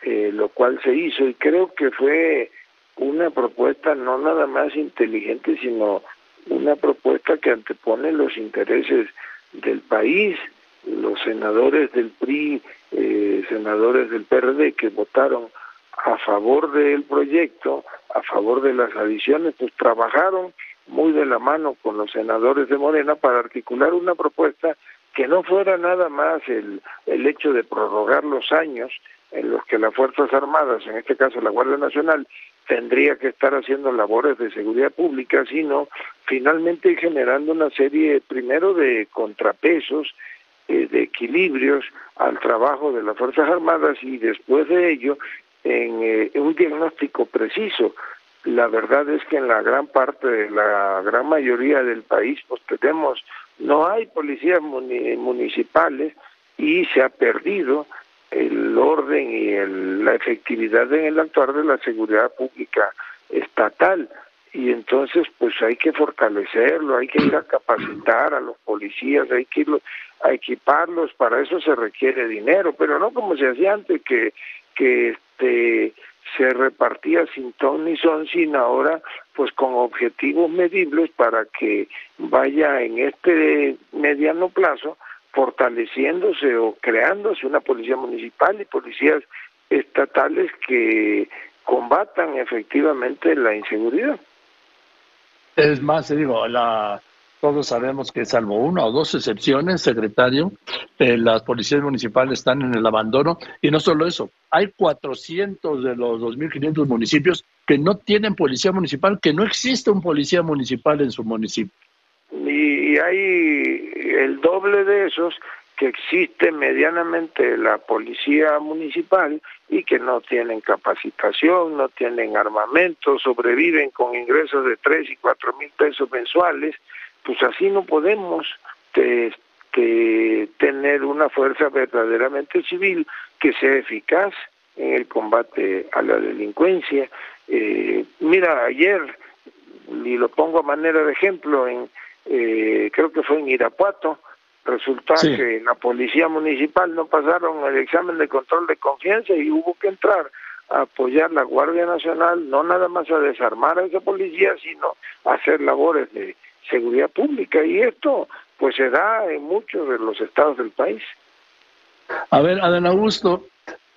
eh, lo cual se hizo y creo que fue una propuesta no nada más inteligente, sino una propuesta que antepone los intereses del país. Los senadores del PRI, eh, senadores del PRD que votaron a favor del proyecto, a favor de las adiciones, pues trabajaron muy de la mano con los senadores de Morena para articular una propuesta que no fuera nada más el, el hecho de prorrogar los años en los que las Fuerzas Armadas, en este caso la Guardia Nacional, tendría que estar haciendo labores de seguridad pública, sino finalmente generando una serie, primero, de contrapesos, eh, de equilibrios al trabajo de las Fuerzas Armadas y después de ello en eh, un diagnóstico preciso. La verdad es que en la gran parte la gran mayoría del país pues tenemos no hay policías municipales y se ha perdido el orden y la efectividad en el actuar de la seguridad pública estatal. Y entonces pues hay que fortalecerlo, hay que ir a capacitar a los policías, hay que ir a equiparlos, para eso se requiere dinero, pero no como se hacía antes que que este se repartía sin ton ni son, sino ahora pues con objetivos medibles para que vaya en este mediano plazo fortaleciéndose o creándose una policía municipal y policías estatales que combatan efectivamente la inseguridad. Es más, digo, la, todos sabemos que salvo una o dos excepciones, secretario, eh, las policías municipales están en el abandono y no solo eso, hay 400 de los 2.500 municipios que no tienen policía municipal, que no existe un policía municipal en su municipio. Y hay el doble de esos que existe medianamente la policía municipal y que no tienen capacitación, no tienen armamento, sobreviven con ingresos de 3 y 4 mil pesos mensuales, pues así no podemos tener una fuerza verdaderamente civil que sea eficaz en el combate a la delincuencia. Eh, mira, ayer, y lo pongo a manera de ejemplo, en eh, creo que fue en Irapuato, resulta que la policía municipal no pasaron el examen de control de confianza y hubo que entrar a apoyar la Guardia Nacional, no nada más a desarmar a esa policía, sino a hacer labores de seguridad pública. Y esto pues se da en muchos de los estados del país. A ver, Adán Augusto,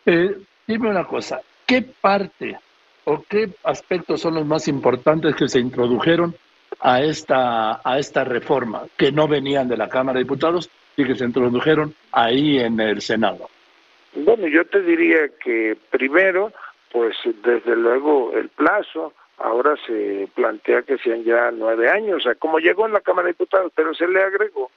eh, dime una cosa, ¿qué parte o qué aspectos son los más importantes que se introdujeron a esta, a esta reforma, que no venían de la Cámara de Diputados y que se introdujeron ahí en el Senado? Bueno, yo te diría que primero, pues desde luego el plazo, ahora se plantea que sean ya nueve años, o sea, como llegó en la Cámara de Diputados, pero se le agregó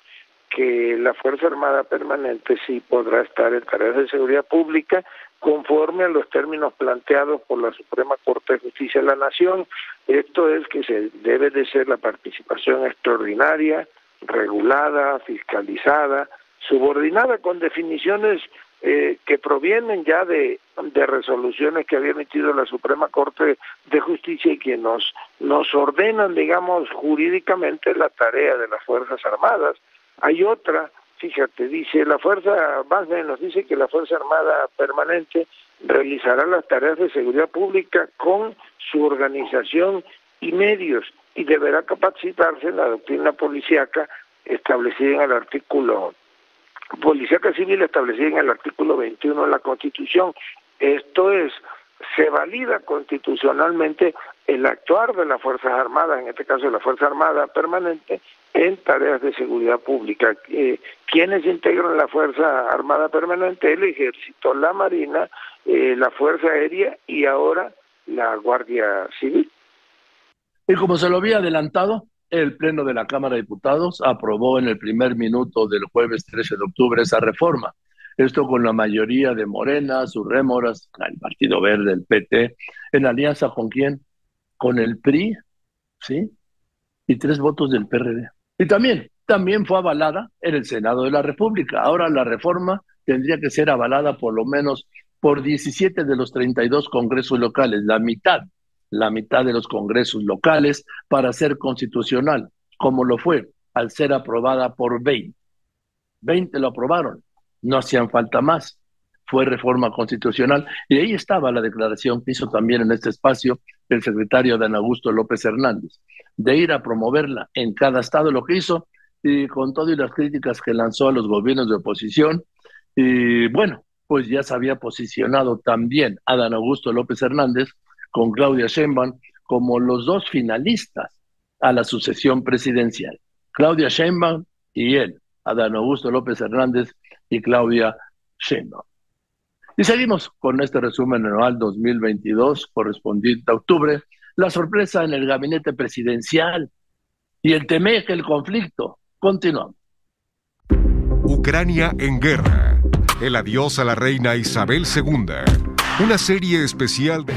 que la Fuerza Armada Permanente sí podrá estar en tareas de seguridad pública conforme a los términos planteados por la Suprema Corte de Justicia de la Nación. Esto es que se debe de ser la participación extraordinaria, regulada, fiscalizada, subordinada con definiciones eh, que provienen ya de, resoluciones que había emitido la Suprema Corte de Justicia y que nos, nos ordenan, digamos, jurídicamente la tarea de las Fuerzas Armadas. Hay otra fíjate, dice la Fuerza, más o menos, dice que la Fuerza Armada Permanente realizará las tareas de seguridad pública con su organización y medios y deberá capacitarse en la doctrina policíaca establecida en el artículo policíaca civil establecida en el artículo 21 de la Constitución. Esto es, se valida constitucionalmente el actuar de las Fuerzas Armadas, en este caso la Fuerza Armada Permanente, en tareas de seguridad pública. Eh, ¿Quiénes integran la Fuerza Armada Permanente? El Ejército, la Marina, eh, la Fuerza Aérea y ahora la Guardia Civil. Y como se lo había adelantado, el Pleno de la Cámara de Diputados aprobó en el primer minuto del jueves 13 de octubre esa reforma. Esto con la mayoría de Morena, sus rémoras, el Partido Verde, el PT, en alianza con quién? Con el PRI, ¿sí? Y tres votos del PRD. Y también, también fue avalada en el Senado de la República. Ahora la reforma tendría que ser avalada por lo menos por 17 de los 32 congresos locales, la mitad la mitad de los congresos locales para ser constitucional, como lo fue al ser aprobada por 20. 20 lo aprobaron, no hacían falta más. Fue reforma constitucional y ahí estaba la declaración que hizo también en este espacio el secretario Dan Augusto López Hernández, de ir a promoverla en cada estado, lo que hizo, y con todas las críticas que lanzó a los gobiernos de oposición. Y bueno, pues ya se había posicionado también a Dan Augusto López Hernández con Claudia Sheinbaum como los dos finalistas a la sucesión presidencial. Claudia Sheinbaum y él, Adán Augusto López Hernández y Claudia Sheinbaum. Y seguimos con este resumen anual 2022 correspondiente a octubre. La sorpresa en el gabinete presidencial y el teme que el conflicto. Continuamos. Ucrania en guerra. El adiós a la reina Isabel II. Una serie especial de...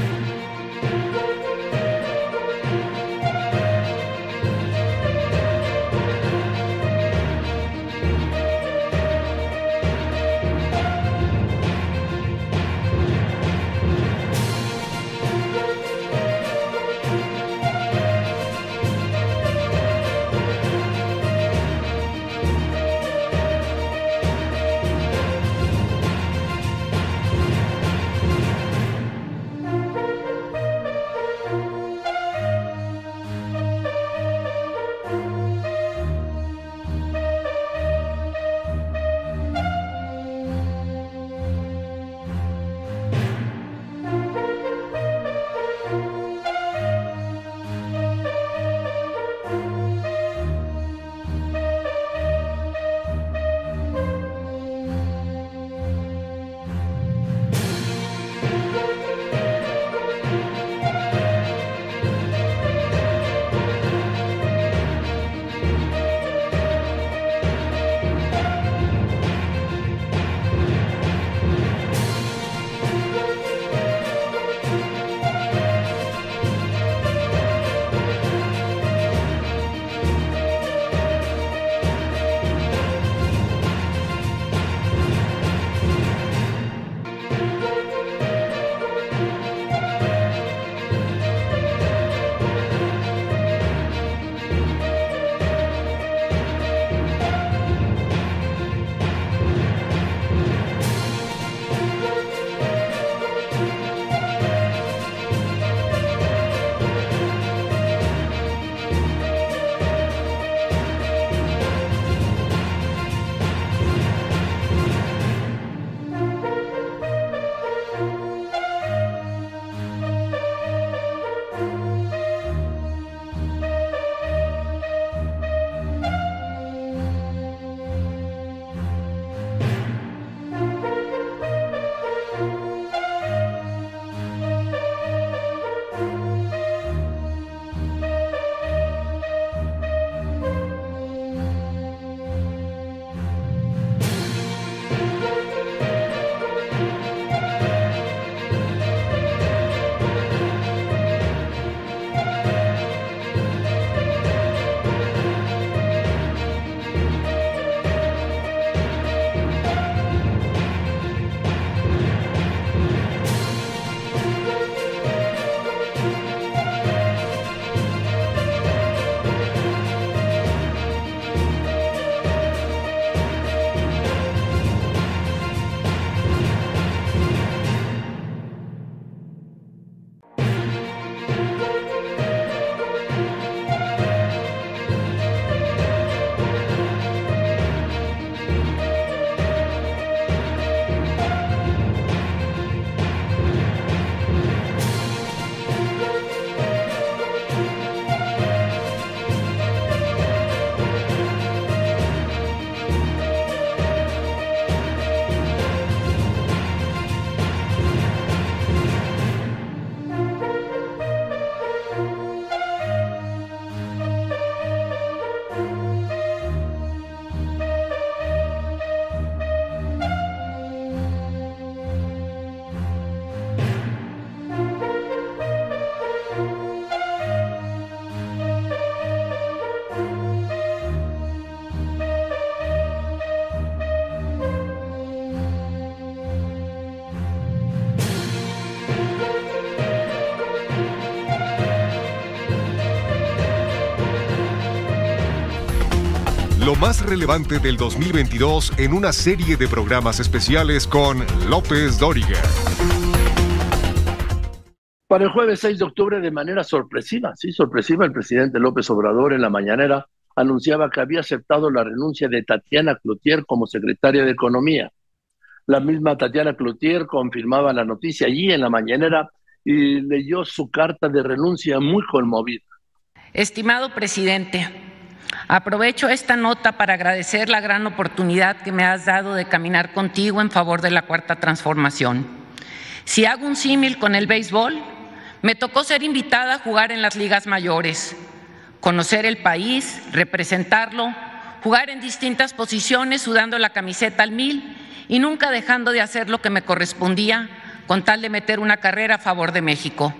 lo más relevante del 2022 en una serie de programas especiales con López Dóriga. Para el jueves 6 de octubre, de manera sorpresiva, sí, sorpresiva, el presidente López Obrador en la mañanera anunciaba que había aceptado la renuncia de Tatiana Cloutier como secretaria de Economía. La misma Tatiana Cloutier confirmaba la noticia allí en la mañanera y leyó su carta de renuncia muy conmovida. Estimado presidente, aprovecho esta nota para agradecer la gran oportunidad que me has dado de caminar contigo en favor de la cuarta transformación. Si hago un símil con el béisbol, me tocó ser invitada a jugar en las ligas mayores, conocer el país, representarlo, jugar en distintas posiciones sudando la camiseta al mil y nunca dejando de hacer lo que me correspondía con tal de meter una carrera a favor de México.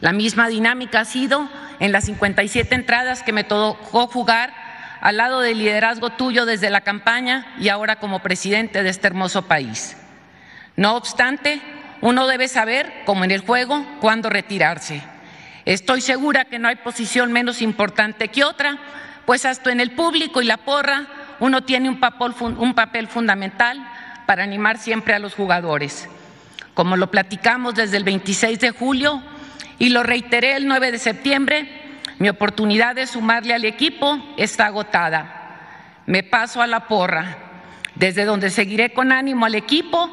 La misma dinámica ha sido en las 57 entradas que me tocó jugar al lado del liderazgo tuyo desde la campaña y ahora como presidente de este hermoso país. No obstante, uno debe saber, como en el juego, cuándo retirarse. Estoy segura que no hay posición menos importante que otra, pues hasta en el público y la porra uno tiene un papel, un papel fundamental para animar siempre a los jugadores. Como lo platicamos desde el 26 de julio y lo reiteré el 9 de septiembre, mi oportunidad de sumarle al equipo está agotada. Me paso a la porra, desde donde seguiré con ánimo al equipo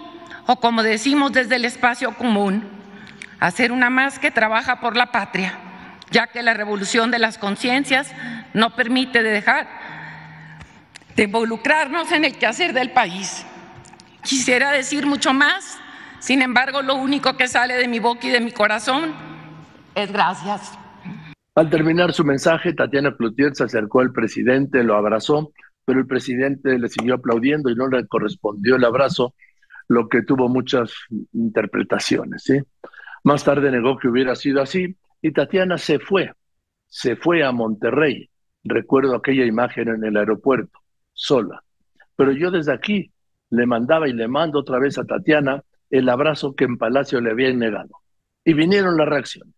o como decimos desde el espacio común, hacer una más que trabaja por la patria, ya que la revolución de las conciencias no permite dejar de involucrarnos en el quehacer del país. Quisiera decir mucho más, sin embargo, lo único que sale de mi boca y de mi corazón es gracias. Al terminar su mensaje, Tatiana Cloutier se acercó al presidente, lo abrazó, pero el presidente le siguió aplaudiendo y no le correspondió el abrazo lo que tuvo muchas interpretaciones. ¿sí? Más tarde negó que hubiera sido así y Tatiana se fue, se fue a Monterrey. Recuerdo aquella imagen en el aeropuerto, sola. Pero yo desde aquí le mandaba y le mando otra vez a Tatiana el abrazo que en Palacio le habían negado. Y vinieron las reacciones.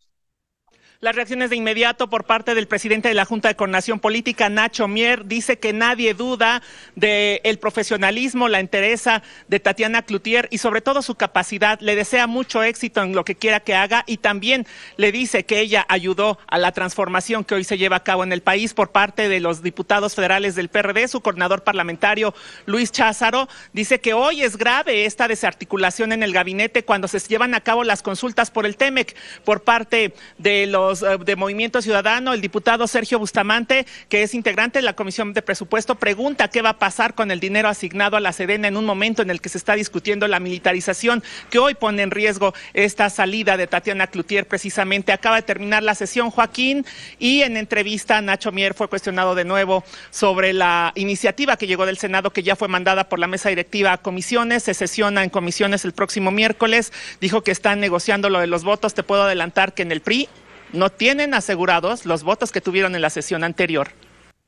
Las reacciones de inmediato por parte del presidente de la Junta de Coordinación Política, Nacho Mier, dice que nadie duda del el profesionalismo, la entereza de Tatiana Cloutier y sobre todo su capacidad. Le desea mucho éxito en lo que quiera que haga y también le dice que ella ayudó a la transformación que hoy se lleva a cabo en el país por parte de los diputados federales del PRD. Su coordinador parlamentario, Luis Cházaro, dice que hoy es grave esta desarticulación en el gabinete cuando se llevan a cabo las consultas por el TEMEC por parte de los eh, de Movimiento Ciudadano, el diputado Sergio Bustamante, que es integrante de la Comisión de Presupuesto, pregunta qué va a pasar con el dinero asignado a la Sedena en un momento en el que se está discutiendo la militarización que hoy pone en riesgo esta salida de Tatiana Cloutier precisamente. Acaba de terminar la sesión, Joaquín, y en entrevista Nacho Mier fue cuestionado de nuevo sobre la iniciativa que llegó del Senado que ya fue mandada por la mesa directiva a comisiones. Se sesiona en comisiones el próximo miércoles. Dijo que están negociando lo de los votos. Te puedo adelantar que en el PRI no tienen asegurados los votos que tuvieron en la sesión anterior.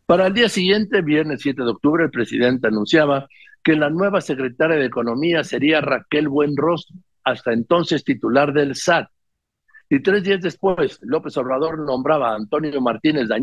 Para el día siguiente, viernes 7 de octubre, el presidente anunciaba que la nueva secretaria de Economía sería Raquel Buenrostro, hasta entonces titular del SAT. Y tres días después, López Obrador nombraba a Antonio Martínez Dañino